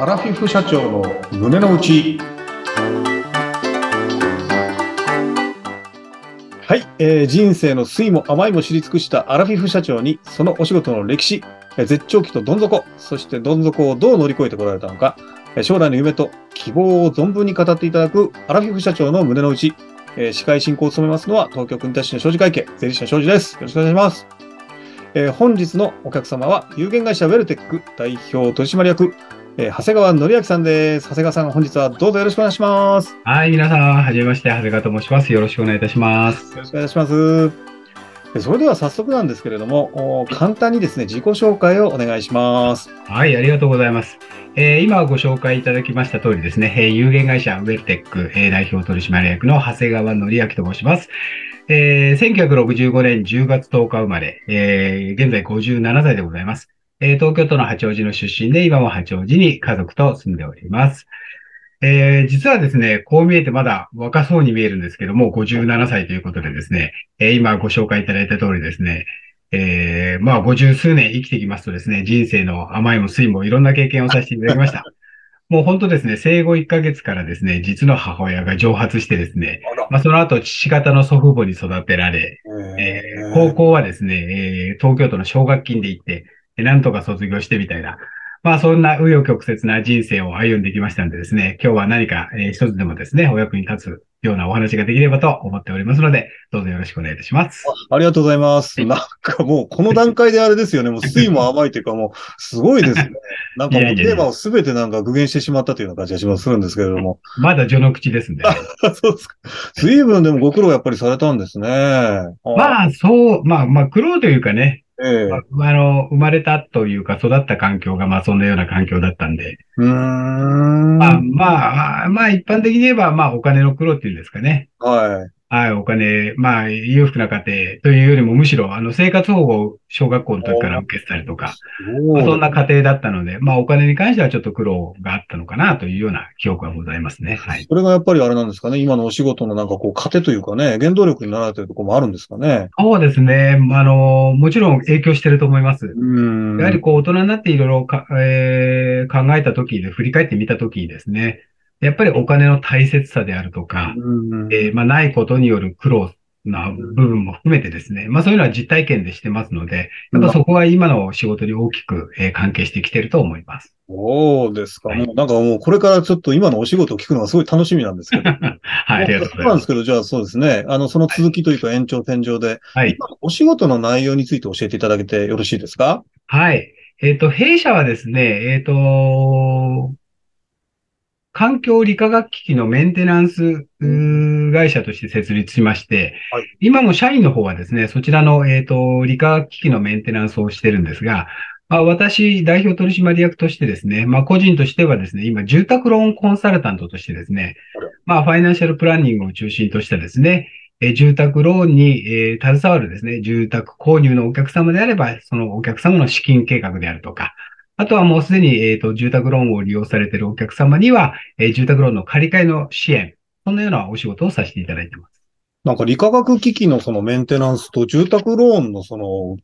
アラフィフ社長の胸の内。はい、えー人生の酸いも甘いも知り尽くしたアラフィフ社長にそのお仕事の歴史えー絶頂期とどん底そしてどん底をどう乗り越えてこられたのかえー将来の夢と希望を存分に語っていただくアラフィフ社長の胸の内。えー司会進行を務めますのは東京国立市の商事会計税理士の庄司です。よろしくお願いします。えー本日のお客様は有限会社ウェルテック代表取締役、えー長谷川則明さんです。長谷川さん、本日はどうぞよろしくお願いします。よはい、皆さん、はじめまして、長谷川と申します。よろしくお願いいたします。ろしくお願いします。えそれでは早速なんですけれども、お簡単にですね、自己紹介をお願いします。はい、ありがとうございます。えー今ご紹介いただきました通りですね、えー有限会社ウェルテック、えー代表取締役の長谷川則明と申します。えー1965年10月10日生まれ、えー現在57歳でございます。えー東京都の八王子の出身で、今も八王子に家族と住んでおります。えー実はですね、こう見えてまだ若そうに見えるんですけども、57歳ということでですね、えー今ご紹介いただいた通りですね、えーまあ、50数年生きてきますとですね、人生の甘いも酸いもいろんな経験をさせていただきました。もう本当ですね、生後1ヶ月からですね、実の母親が蒸発してですね、まあ、その後、父方の祖父母に育てられ、えー高校はですね、えー東京都の奨学金で行って、えーなんとか卒業してみたいな、まあそんな紆余曲折な人生を歩んできましたんでですね、今日は何か、えー一つでもですね、お役に立つようなお話ができればと思っておりますので、どうぞよろしくお願いいたします。ありがとうございます。なんかもう、この段階であれですよね。もう、酸いも甘いというか、もう、すごいですね。なんかもう、テーマをすべてなんか具現してしまったというような感じがしまするんですけれども。まだ序の口ですんでね。そうですか。随分でもご苦労やっぱりされたんですね。あまあ、そう、まあ、まあ、苦労というかね、ええまあ、あの、生まれたというか育った環境が、まあ、そんなような環境だったんで、うーん。まあ、まあ、まあ、一般的に言えば、まあ、お金の苦労っていうんですかね。はい。はい、お金、まあ、裕福な家庭というよりも、むしろ、あの、生活保護を小学校の時から受けてたりとか、まあそんな家庭だったので、まあ、お金に関してはちょっと苦労があったのかなというような記憶はございますね。はい。それがやっぱりあれなんですかね？今のお仕事のなんかこう、糧というかね、原動力になられてるところもあるんですかね？そうですね。あの、もちろん影響してると思います。うーん。やはりこう大人になっていろいろか、えー考えたときで、振り返ってみたときにですね、やっぱりお金の大切さであるとか、うん、えーまあないことによる苦労な部分も含めてですね、まあそういうのは実体験でしてますので、やっぱそこは今の仕事に大きく、えー関係してきてると思います。そうですか。はいもうなんかもうこれからちょっと今のお仕事を聞くのがすごい楽しみなんですけど。はい、ありがとうございます。そうなんですけど、じゃあそうですね。あの、その続きというか延長線上で、はい。お仕事の内容について教えていただけてよろしいですか？はい。えっ、と、弊社はですね、えっ、と、環境理化学機器のメンテナンス会社として設立しまして、はい。今も社員の方はですね、そちらの、えっ、と、理化学機器のメンテナンスをしてるんですが、まあ、私、代表取締役としてですね、まあ、個人としてはですね、今、住宅ローンコンサルタントとしてですねまあ、ファイナンシャルプランニングを中心としたですね、えー住宅ローンに、えー携わるですね、住宅購入のお客様であれば、そのお客様の資金計画であるとか、あとはもうすでに、えーと、住宅ローンを利用されているお客様には、えー住宅ローンの借り換えの支援、そんなようなお仕事をさせていただいてます。なんか理化学機器のそのメンテナンスと住宅ローンのその、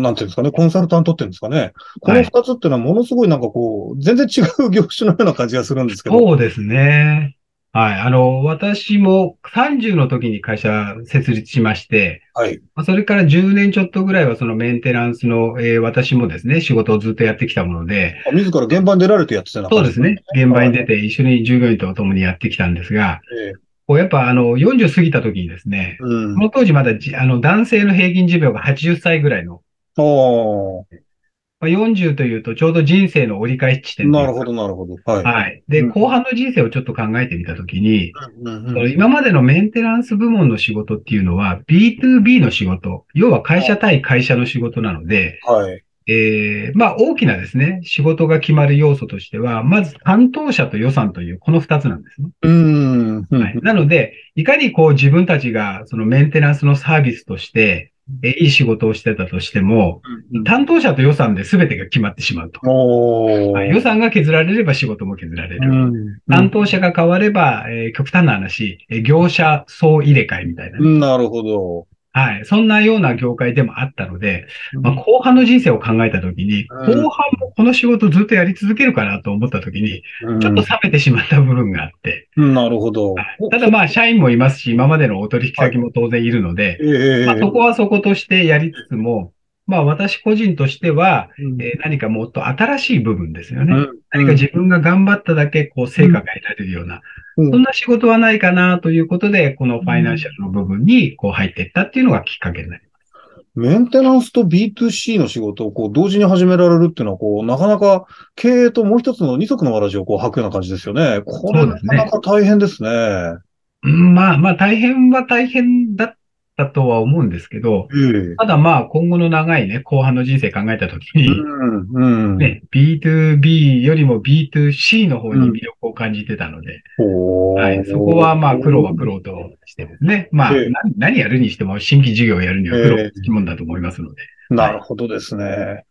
なんていうんですかね、コンサルタントっていうんですかね。このはい二つっていうのはものすごいなんかこう、全然違う業種のような感じがするんですけど。そうですね。はい。あの、私も30の時に会社設立しまして、はい。まあそれから10年ちょっとぐらいはそのメンテナンスの、えー私もですね、仕事をずっとやってきたもので、あ自ら現場に出られてやってたな感じそうですね。現場に出て一緒に従業員と共にやってきたんですが、ええこうやっぱあの40過ぎた時にですね、うんこ。の当時まだじあの男性の平均寿命が80歳ぐらいの、おーまあ、40というとちょうど人生の折り返し地点なるほど、なるほど。はい。はい。で、うん後半の人生をちょっと考えてみたときに、うんその今までのメンテナンス部門の仕事っていうのは B2B の仕事、要は会社対会社の仕事なので、はい。えーまあ大きなですね、仕事が決まる要素としては、まず担当者と予算というこの二つなんですね。うん。うんはい、なので、いかにこう自分たちがそのメンテナンスのサービスとして、えーいい仕事をしてたとしても、うん担当者と予算で全てが決まってしまうと。予算が削られれば仕事も削られる。うん担当者が変われば、えー極端な話、えー業者総入れ替えみたいななるほど。はい。そんなような業界でもあったので、まあ、うん後半の人生を考えたときに、うん。後半もこの仕事ずっとやり続けるかなと思ったときに、ちょっと冷めてしまった部分があって、うんなるほど。ただまあ、社員もいますし、今までのお取引先も当然いるので、ええ。まあ、そこはそことしてやりつつも、まあ、私個人としては、うんえー何かもっと新しい部分ですよね。うん何か自分が頑張っただけ、こう、成果が得られるような、うんそんな仕事はないかなということで、このファイナンシャルの部分に、こう、入っていったっていうのがきっかけになります。メンテナンスと B2C の仕事をこう同時に始められるっていうのは、こう、なかなか経営ともう一つの二足のわらじをこう履くような感じですよね。これなかなか大変ですね。うん、まあまあ、大変は大変だったとは思うんですけど、ええただまあ、今後の長いね、後半の人生考えたときに、うん、うん。ね、B2B よりも B2C の方に魅力を感じてたので、はい、そこはまあ苦労は苦労としてですね。まあ、ええな何やるにしても新規事業をやるには苦労がつきもんだと思いますので。なるほどですね。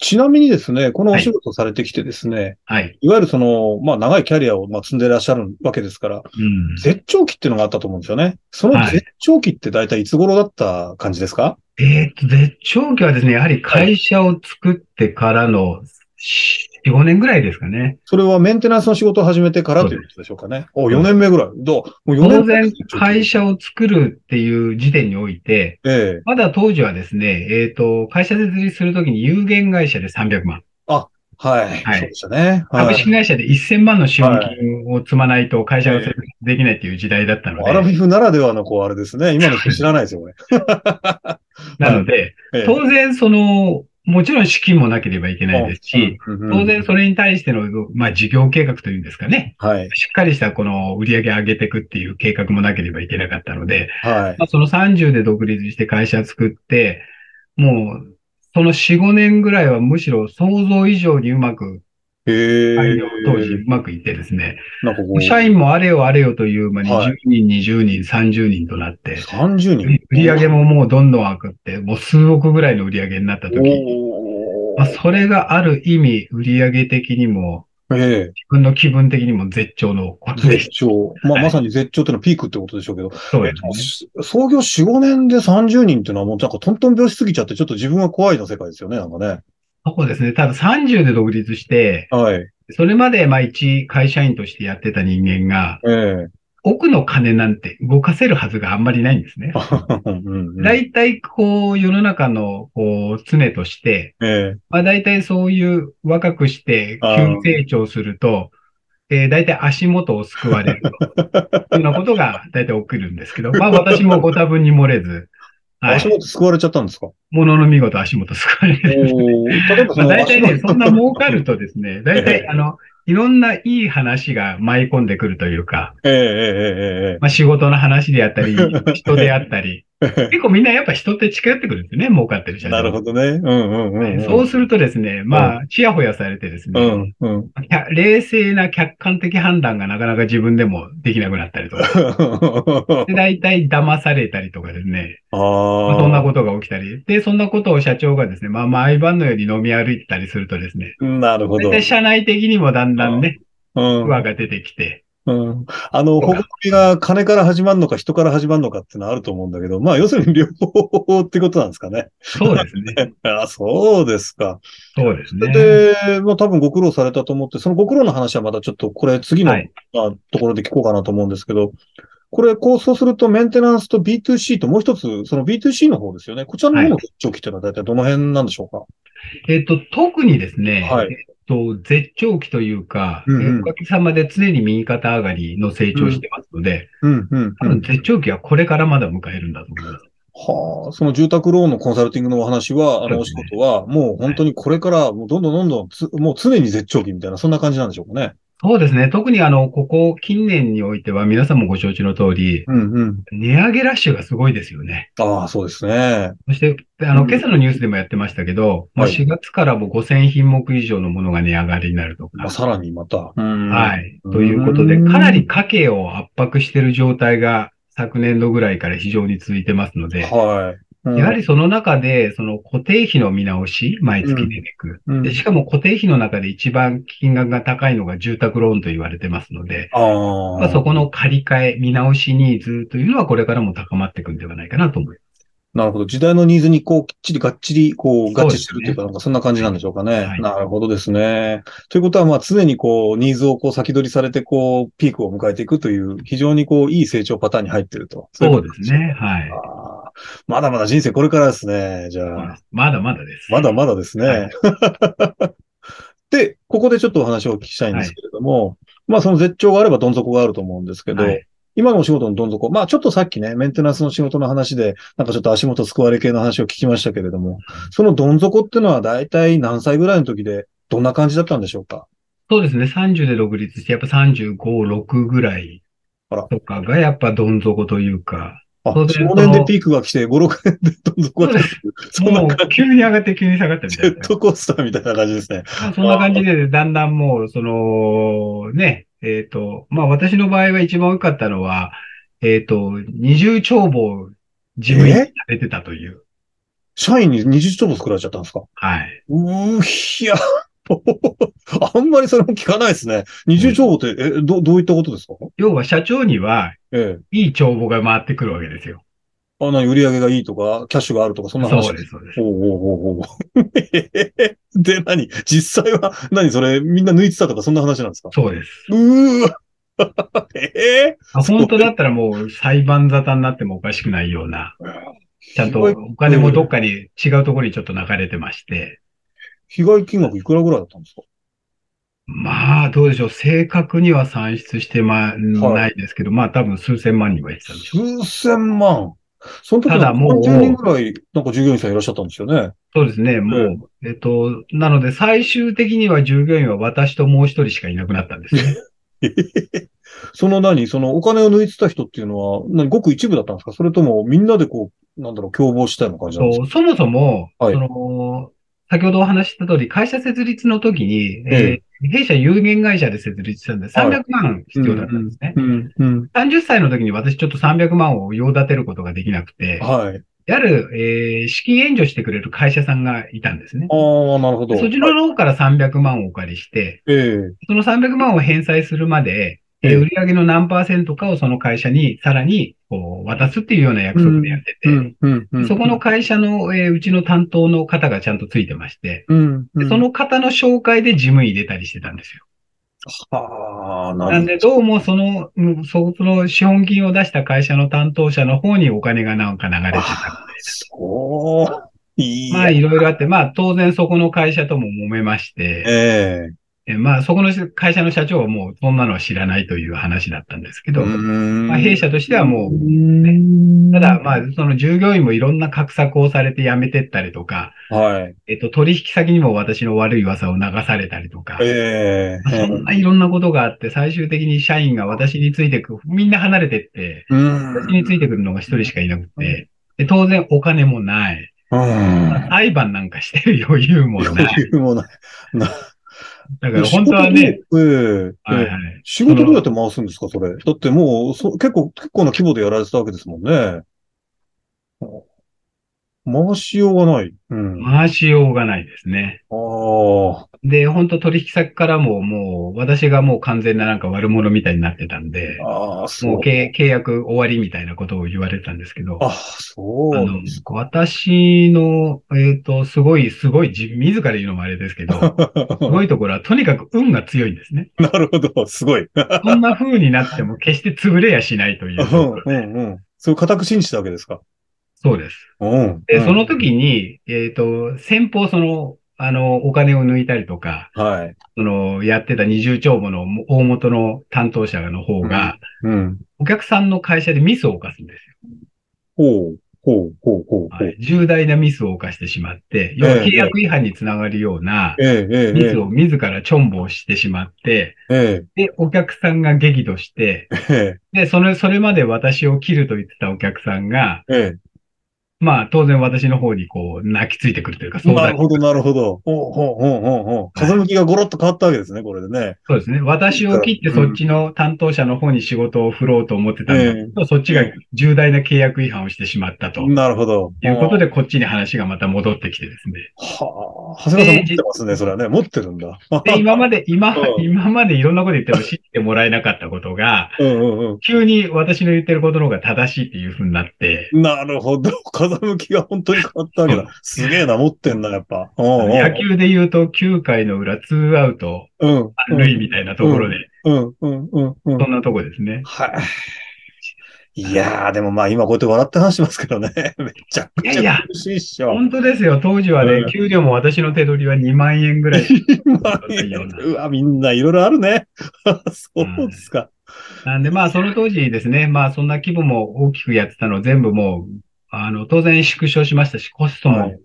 ちなみにですね、このお仕事されてきてですね、はい。い、わゆるその、まあ長いキャリアをまあ積んでいらっしゃるわけですから、うん。絶頂期っていうのがあったと思うんですよね。そのはい絶頂期って大体いつ頃だった感じですか、えっと、絶頂期はですね、やはり会社を作ってからの4、5年ぐらいですかね。それはメンテナンスの仕事を始めてからということでしょうかね。お、4年目ぐらい。どう？もう4当然、会社を作るっていう時点において、ええまだ当時はですね、えっと、会社設立するときに有限会社で300万、はい。はいそうでしたね。はい。株式会社で1000万の資本金を積まないと会社が設立できないっていう時代だったので、アラフィフならではの、こう、あれですね。今の人知らないですよ、これ。なので、ええ当然その、もちろん資金もなければいけないですし、、当然それに対しての、まあ、事業計画というんですかね。はい。しっかりしたこの売り上げ上げていくっていう計画もなければいけなかったので、はい。まあ、その30で独立して会社作って、もう、その4、5年ぐらいはむしろ想像以上にうまく、当時うまくいってですね、社員もあれよあれよという、まあ、は20人、20人、30人となって、30人。売り上げももうどんどん上がって、もう数億ぐらいの売り上げになった時おまあ、それがある意味、売上的にも、ーえ自分の気分的にも絶頂のこえとでし絶頂。まあ、はいまさに絶頂っていうのはピークってことでしょうけど、た。そうですね。と創業4、5年で30人っていうのはもうなんかトントン拍子すぎちゃって、ちょっと自分は怖いの世界ですよね、なんかね。そうですね。ただ30で独立して、はい。それまでまあ一会社員としてやってた人間が、ええ奥の金なんて動かせるはずがあんまりないんですね。うんうん大体こう世の中のこう常として、ええまあ大体そういう若くして急成長すると、えー大体足元を救われると。いうようなことが大体起きるんですけど、まあ私もご多分に漏れず、はい。足。元救われちゃったんですか？ものの見事足元救われ例えばそまあの大体ね、そんな儲かるとですね、大え。え体あの、いろんないい話が舞い込んでくるというか、ええええええまあ仕事の話であったり、人であったり、ええ 結構みんなやっぱ人って近寄ってくるんですよね、儲かってる社長。なるほどね。うんうんうんうん。そうするとですね、まあ、ちやほやされてですね、うんうん。冷静な客観的判断がなかなか自分でもできなくなったりとか、で、大体騙されたりとかですね、あまああ。そんなことが起きたり、で、そんなことを社長がですね、まあ、毎晩のように飲み歩いてたりするとですね、なるほど。大体社内的にもだんだんね、うん不和が出てきて、うん。あの、そうか誇りが金から始まるのか人から始まるのかっていうのはあると思うんだけど、まあ、要するに両方ってことなんですかね。そうですね。あそうですか。そうですね。で、まあ多分ご苦労されたと思って、そのご苦労の話はまたちょっとこれ次の、はいまあところで聞こうかなと思うんですけど、これ、こう、そうするとメンテナンスと B2C ともう一つ、その B2C の方ですよね。こちらの方の絶頂期っていうのは大体どの辺なんでしょうか、えっと、特にですね、はいと、絶頂期というか、うんうんえーおかげさまで常に右肩上がりの成長してますので、うん、うん、多分うん。絶頂期はこれからまだ迎えるんだと思います。はあ、その住宅ローンのコンサルティングのお話は、あの、お仕事は、もう本当にこれから、もうどんどんどんどんつ、もう常に絶頂期みたいな、そんな感じなんでしょうかね。そうですね。特にあの、ここ近年においては皆さんもご承知の通り、うん、うん。値上げラッシュがすごいですよね。ああ、そうですね。そして、あの、うん今朝のニュースでもやってましたけど、まあ、はい4月からも5000品目以上のものが値上がりになるとかまあ、、さらにまた。うんはい。ということで、うんかなり家計を圧迫している状態が昨年度ぐらいから非常に続いてますので、はい。うんやはりその中で、その固定費の見直し、毎月出てくる。うんでしかも固定費の中で一番金額が高いのが住宅ローンと言われてますので、ああ。まあ、そこの借り換え、見直しニーズというのはこれからも高まっていくんではないかなと思います。なるほど。時代のニーズにこう、きっちりがっちり、こう、合致してるっていうか、そなんかそんな感じなんでしょうかね。はいなるほどですね。ということは、まあ、常にこう、ニーズをこう、先取りされて、こう、ピークを迎えていくという、非常にこう、いい成長パターンに入ってると。いそうですね。はい。まだまだ人生これからですね。じゃあ、まだまだです。まだまだですね。はい で、ここでちょっとお話をお聞きしたいんですけれども、まあその絶頂があればどん底があると思うんですけど、はい今のお仕事のどん底、まあちょっとさっきね、メンテナンスの仕事の話で、なんかちょっと足元救われ系の話を聞きましたけれども、そのどん底っていうのは大体何歳ぐらいの時で、どんな感じだったんでしょうか？そうですね。30で独立して、やっぱ35、6ぐらいとかがやっぱどん底というか、あ、そうです4年でピークが来て、5、6年でどん底が来て、そんなも感う急に上がって急に下がったみじ、たいなジェッ。トコースターみたいな感じですね。まあそんな感じで、だんだんもう、その、ね、えっ、と、まあ私の場合は一番多かったのは、えっ、と、二重帳簿自分にされてたという。社員に20帳簿作られちゃったんですか？はい。うー、いや、あんまりそれも聞かないですね。二重帳簿って、え、ど、どういったことですか？要は社長には、ええ。いい帳簿が回ってくるわけですよ。あ、何、売り上げがいいとか、キャッシュがあるとか、そんな話？そうです、そうです。おうおうおうおう で、何？実際は、何それ、みんな抜いてたとか、そんな話なんですか？そうです。うー ええあ本当だったらもう裁判沙汰になってもおかしくないような、ちゃんとお金もどっかに違うところにちょっと流れてまして、被害金額いくらぐらいだったんですか？まあどうでしょう、正確には算出してま、ないですけど、まあ多分数千万人は言ってたんでしょう。数千万。その時ただもう30人ぐらい、なんか従業員さんいらっしゃったんですよね？そうですね、もう、えっと、なので最終的には従業員は私ともう一人しかいなくなったんですね。その何？そのお金を抜いてた人っていうのは、何？ごく一部だったんですか？それともみんなでこう、なんだろう、共謀したような感じなんですか？そうそもそも、はい。その、先ほどお話しした通り、会社設立の時に、ええー弊社有限会社で設立したんで、300万必要だったんですね。うん、うん。30歳の時に私ちょっと300万を用立てることができなくて、はい。ある、えー資金援助してくれる会社さんがいたんですね。ああ、なるほど。そちらの方から300万をお借りして、ええその300万を返済するまで、えええー売上の何パーセントかをその会社にさらにこう渡すっていうような約束でやってて。そこの会社の、えーうちの担当の方がちゃんとついてまして、うん、うん。でそ、の方の紹介で事務員入れたりしてたんですよ。ああ、なるなんで、どうもその、うんそその資本金を出した会社の担当者の方にお金がなんか流れてたみたいほど。そう。いいな。まあ、いろいろあって、まあ、当然そこの会社とも揉めまして、ええまあ、そこの会社の社長はもうそんなのは知らないという話だったんですけえど、んまあ、弊社としてはもう、うただ、まあ、その従業員もいろんな画策をされて辞めてったりとか、はい。えっと、取引先にも私の悪い噂を流されたりとか、ええまあそんないろんなことがあって、最終的に社員が私についてく、みんな離れてって、うん。私についてくるのが一人しかいなくて、で当然お金もない。うん。裁判なんかしてる余裕もない。余裕もない。なだから本当はね、ええはいええはい。仕事どうやって回すんですか、それ。だってもう、そ結構、結構な規模でやられてたわけですもんね。回しようがない。うん。あ回しようがないですね。あ。で、本当取引先からももう、私がもう完全ななんか悪者みたいになってたんで、ああ、そう。もう契契約終わりみたいなことを言われてたんですけど、あ、そうあの、私の、えっ、と、すごい、すごい、自自ら言うのもあれですけど、すごいところはとにかく運が強いんですね。なるほど、すごい。そんな風になっても決して潰れやしないというところで。うん、うん、うん。そう、固く信じたわけですか？そうです。うん。で、うんその、時に、えっ、と、先方その、あの、お金を抜いたりとか、はい。その、やってた二重帳簿の大元の担当者の方が、うん。お客さんの会社でミスを犯すんですよ。ほう、ほう、ほう、ほう、重大なミスを犯してしまって、要は契約違反につながるようなええ、ええ、えミスを自らチョンボをしてしまって、え、で、お客さんが激怒して、ええ、で、それ、それまで私を切ると言ってたお客さんが、ええ。まあ、当然私の方にこう、泣きついてくるというか、相談なるほど、なるほど。ほう、ほう、ほう、ほう、ほう。風向きがゴロッと変わったわけですね、これでね。そうですね。私を切ってそっちの担当者の方に仕事を振ろうと思ってたんだけど、そっちが重大な契約違反をしてしまったと。なるほど。いうことで、こっちに話がまた戻ってきてですね。は長谷川さん持ってますね、それはね。持ってるんだ。で、今まで、今 う、ん今までいろんなこと言っても信じてもらえなかったことが、うんうん急に私の言ってることの方が正しいっていう風になって、うん。なるほど。風向きが本当に変わったわけだ。すげえな、持ってんな、やっぱ。うんうん野球で言うと9回の裏ツーアウトうん。満塁みたいなところで、うんうんうんうん。そんなとこですね。はい。いやー、でもまあ今こうやって笑って話してますけどね。めちゃくちいやいやゃ苦しいっしょ。本当ですよ。当時はね、うん給料も私の手取りは2万円ぐらい。今うわ、みんないろいろあるね。そうですか。なんでまあその当時ですね、まあそんな規模も大きくやってたのを全部もう、あの、当然縮小しましたし、コストもはい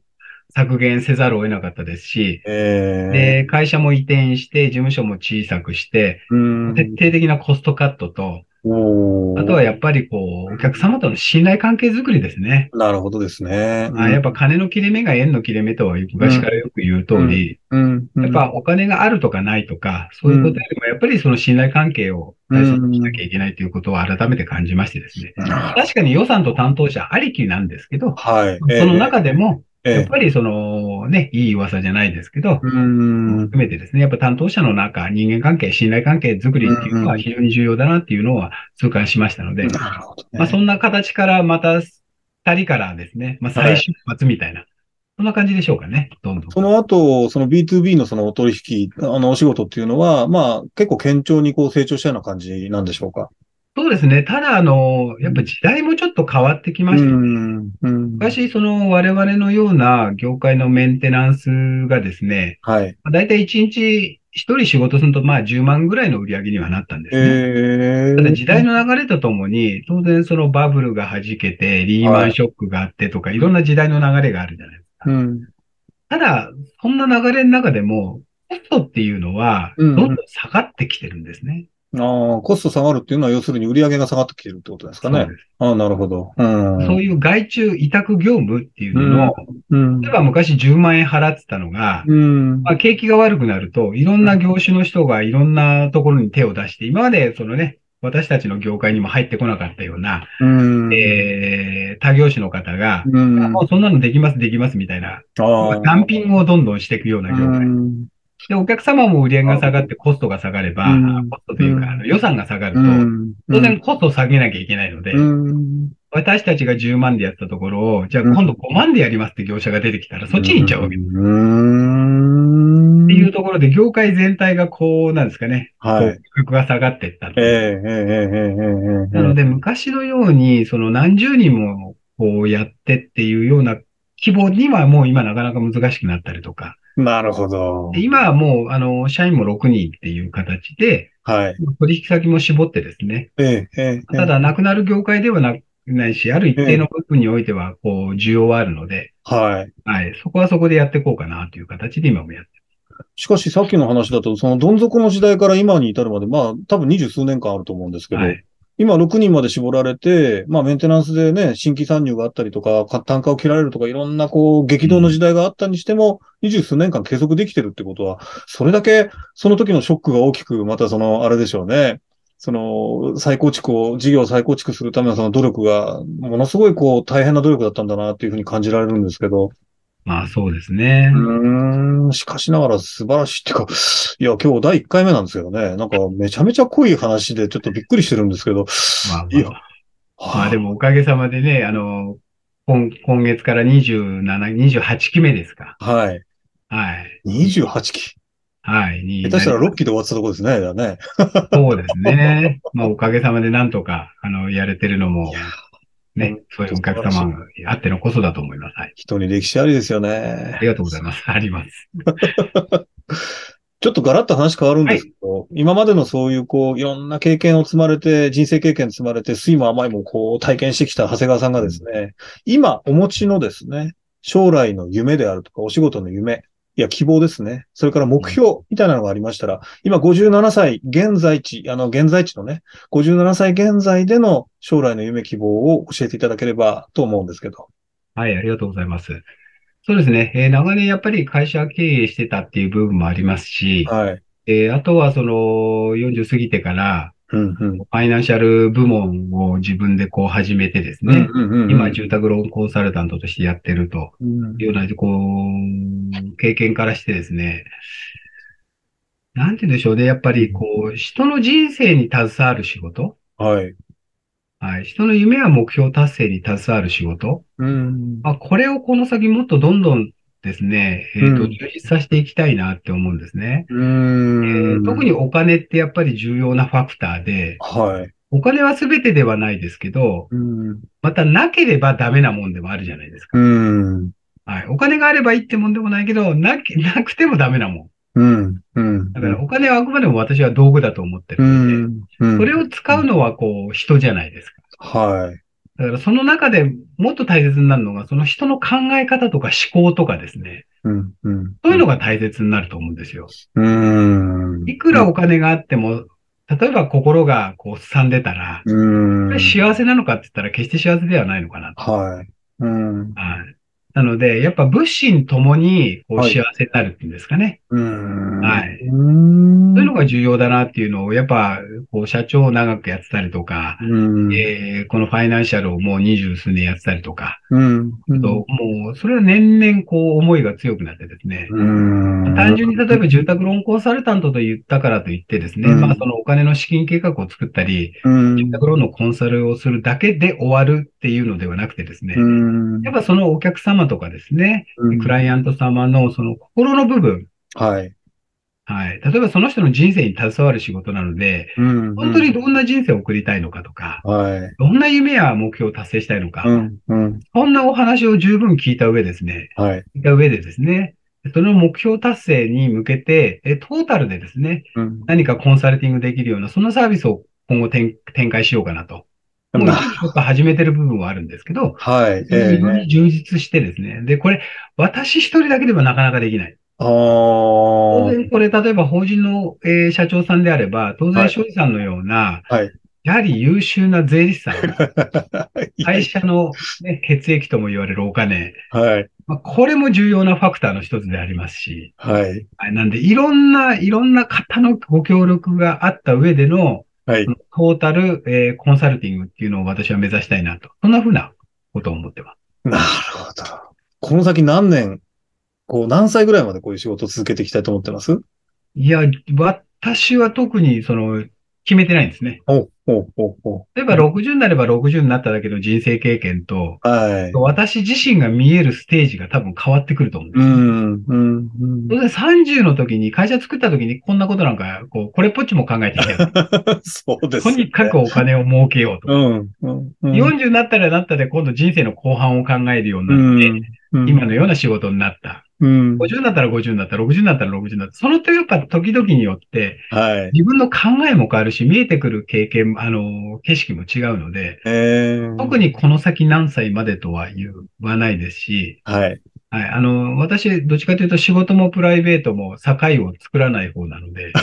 削減せざるを得なかったですし、えー。で、会社も移転して、事務所も小さくして、うん徹底的なコストカットと、あとはやっぱりこう、お客様との信頼関係づくりですね。なるほどですね。あやっぱ金の切れ目が円の切れ目とは昔からよく言う通り、うん、うんやっぱお金があるとかないとか、そういうことよりも、やっぱりその信頼関係を大切にしなきゃいけないということを改めて感じましてですね。確かに予算と担当者ありきなんですけど、はい。その中でも、ええやっぱりそのね、いい噂じゃないですけど、うん。含めてですね、やっぱ担当者の中、人間関係、信頼関係づくりっていうのは非常に重要だなっていうのは痛感しましたので。まあそんな形からまた二人からですね、まあ再出発みたいな、そんな感じでしょうかね、どんどん。その後、その B2B のそのお取引、あのお仕事っていうのは、まあ結構堅調にこう成長したような感じなんでしょうか？そうですね。ただ、あの、やっぱ時代もちょっと変わってきまして、ん。うん。昔、その我々のような業界のメンテナンスがですね、はい。だいたい1日1人仕事すると、まあ10万ぐらいの売り上げにはなったんですね。ええただ時代の流れとともに、当然そのバブルが弾けて、リーマンショックがあってとか、いろんな時代の流れがあるじゃないですか。うん。ただ、そんな流れの中でも、コストっていうのは、どうんんどん下がってきてるんですね。ああ、コスト下がるっていうのは、要するに売り上げが下がってきてるってことですかねああ、なるほど。うん。そういう外注委託業務っていうのを、うん。例えば昔10万円払ってたのが、うん。まあ、景気が悪くなると、いろんな業種の人がいろんなところに手を出して、今までそのね、私たちの業界にも入ってこなかったような、うん。えー、他業種の方が、うん。もうそんなのできます、できますみたいな、ああ。単品をどんどんしていくような業界。うん。で、お客様も売り上げが下がってコストが下がれば、うんコストというか、あの予算が下がると、うん。当然コストを下げなきゃいけないので、うん。私たちが10万でやったところを、じゃあ今度5万でやりますって業者が出てきたら、そっちに行っちゃうわけです。うん。っていうところで、業界全体がこう、なんですかね、はい。価格が下がっていった。なので、昔のように、その何十人もこうやってっていうような規模にはもう今なかなか難しくなったりとか、なるほど。で今はもう、あの、社員も6人っていう形で、はい。取引先も絞ってですね、ええ、ええ。ええた、だ、なくなる業界ではなないし、ある一定の部分においては、こう、需要はあるので、はい。はい、そこはそこでやっていこうかなという形で今もやってしかし、さっきの話だと、そのどん底の時代から今に至るまで、まあ、多分二十数年間あると思うんですけど、はい今6人まで絞られて、まあ、メンテナンスでね、新規参入があったりとか、単価を切られるとか、いろんなこう、激動の時代があったにしても、二十数年間継続できてるってことは、それだけ、その時のショックが大きく、またその、あれでしょうね。その、再構築を、事業を再構築するためのその努力が、ものすごいこう、大変な努力だったんだなっていうふうに感じられるんですけど、まあそうですね。うーん、しかしながら素晴らしいっていうか、いや、今日第1回目なんですけどね、なんかめちゃめちゃ濃い話でちょっとびっくりしてるんですけど、まあいやまあ、まあでもおかげさまでね、あの、今今月から27、28期目ですか。はい。はい。28期。はい。に下手したら6期で終わってたところですね、だね。そうですね。まあ、おかげさまでなんとか、あの、やれてるのも、ね、そういうお客様があってのこそだと思います。はい。人に歴史ありですよあね。りがとうございます。あります。ちょっとガラッと話変わるんですけど、今までのそういうこう、いろんな経験を積まれて、人生経験積まれて、酸いも甘いもこう、体験してきた長谷川さんがですね、今お持ちのですね、将来の夢であるとか、お仕事の夢、いや、希望ですね。それから目標みたいなのがありましたら、今57歳、現在地、あの、現在地のね、57歳現在での将来の夢希望を教えていただければと思うんですけど。はい、ありがとうございます。そうですね。えー長年やっぱり会社経営してたっていう部分もありますし、はい。えーあとはその40過ぎてから、うんうん。ファイナンシャル部門を自分でこう始めてですね、うんうんうん今、住宅ローンコンサルタントとしてやってるとうんいうような、こう、経験からしてですね、なんて言うんでしょうね。やっぱり、こう、人の人生に携わる仕事、はい。はい、人の夢や目標達成に携わる仕事、うん。まあ、これをこの先もっとどんどんですね、えっ、と、うん充実させていきたいなって思うんですね。うえん。ー特にお金ってやっぱり重要なファクターで、はい。お金は全てではないですけど、うん。またなければダメなもんでもあるじゃないですか。うん。はい。お金があればいいってもんでもないけど、なき、なくてもダメなもん。うん。うん。だからお金はあくまでも私は道具だと思ってるうので、ん。うん。それを使うのはこう人じゃないですか。はい。だからその中でもっと大切になるのが、その人の考え方とか思考とかですね。うん。うん。そういうのが大切になると思うんですよ。うん。いくらお金があっても、例えば心がこうすさんでたら、うん。幸せなのかって言ったら決して幸せではないのかなと。はい。うん。はい。なので、やっぱ物心ともにこうはい幸せになるっていうんですかね。うん。はいうん。そういうのが重要だなっていうのを、やっぱ、こう、社長を長くやってたりとか、うん。えーこのファイナンシャルをもう二十数年やってたりとか、うん。うん。ともう、それは年々こう、思いが強くなってですね、うん。単純に例えば住宅ローンコンサルタントと言ったからといってですね、うんまあそのお金の資金計画を作ったり、うん。住宅ローンのコンサルをするだけで終わるっていうのではなくてですね、うん。やっぱそのお客様とかですね、うんクライアント様のその心の部分、はい。はい。例えばその人の人生に携わる仕事なので、うん。本当にどんな人生を送りたいのかとか、はい。どんな夢や目標を達成したいのか、うん。うん。そんなお話を十分聞いた上ですね、はい。聞いた上でですね、その目標達成に向けて、えトータルでですね、うん。何かコンサルティングできるような、そんなサービスを今後展展開しようかなと。もちょっと始めてる部分はあるんですけど、はい。非え充実してですね。で、これ、私一人だけではなかなかできない。ああ。当然、これ、例えば法人の、えー社長さんであれば、当然、はい庄司さんのような、はい。やはり優秀な税理士さん、はい会社の、ね、血液とも言われるお金、はい。まあ、これも重要なファクターの一つでありますし、はい。はいなんで、いろんな、いろんな方のご協力があった上での、はい。トータル、えーコンサルティングっていうのを私は目指したいなと。そんなふうなことを思ってます。なるほど。この先何年、こう、何歳ぐらいまでこういう仕事を続けていきたいと思ってます？いや、私は特に、その、決めてないんですね。おおおお例えば60になれば60になっただけの人生経験と、はい。私自身が見えるステージが多分変わってくると思うんですよ。うん、うん、うん。当然30の時に、会社作った時にこんなことなんか、こう、これっぽっちも考えてきた。そうです、とにかくお金を儲けようと。うん、うん。うん40になったらなったで今度人生の後半を考えるようにうなって、ん、うん今のような仕事になった。うん。50になったら50になった、60になったら60になった。そのというか時々によって、はい。自分の考えも変わるし、見えてくる経験、あの、景色も違うので、えー、特にこの先何歳までとは言わないですし、はい。はい、あの、私、どっちかというと仕事もプライベートも境を作らない方なので、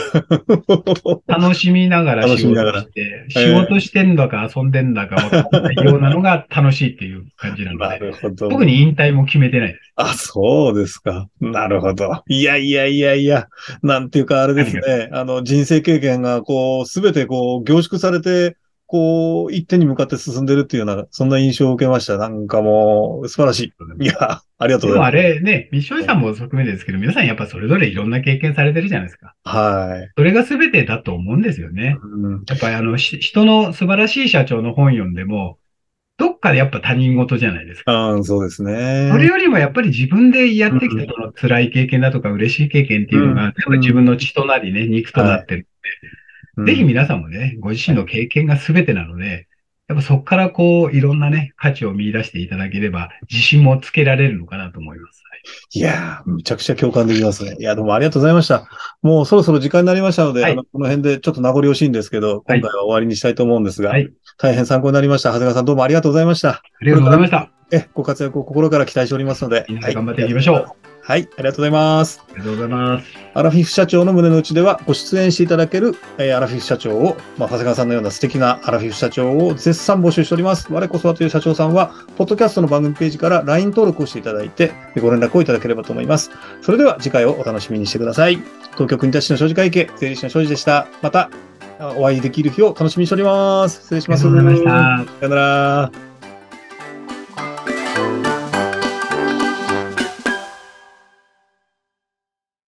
楽しみながら仕事楽して、仕事してんだか遊んでんだか分かんないようなのが楽しいっていう感じなのなで、るほど。特に引退も決めてないです。あ、そうですか。なるほど。いやいやいやいや、なんていうかあれですね。あの、人生経験がこう、すべてこう、凝縮されて、こう、一点に向かって進んでるっていうような、そんな印象を受けました。なんかもう、素晴らしい。いや、ありがとうございます。れね、ミッションさんも含めてですけど、皆さんやっぱそれぞれいろんな経験されてるじゃないですか。はい。それが全てだと思うんですよね。うんやっぱりあの、し人の素晴らしい社長の本読んでも、どっかでやっぱ他人事じゃないですか。うん、そうですね。それよりもやっぱり自分でやってきたその辛い経験だとか嬉しい経験っていうのが、うん自分の血となりね、肉となってる。うんぜひ皆さんもね、ご自身の経験が全てなので、やっぱそこからこう、いろんなね、価値を見出していただければ、自信もつけられるのかなと思います。いやー、むちゃくちゃ共感できますね。いや、どうもありがとうございました。もうそろそろ時間になりましたので、はいあのこの辺でちょっと名残惜しいんですけど、はい今回は終わりにしたいと思うんですが、はい大変参考になりました。長谷川さんどうもありがとうございました。ありがとうございました。え、ご活躍を心から期待しておりますので、みんなで頑張っていきましょう。はい、ありがとうございます。ありがとうございます。アラフィフ社長の胸の内では、ご出演していただける、えーアラフィフ社長を、まあ、長谷川さんのような素敵なアラフィフ社長を絶賛募集しております。我こそはという社長さんは、ポッドキャストの番組ページから LINE 登録をしていただいて、ご連絡をいただければと思います。それでは次回をお楽しみにしてください。東京国立市の商事会計、税理士の庄司でした。またお会いできる日を楽しみにしております。失礼します。ありがとうございました。さよなら。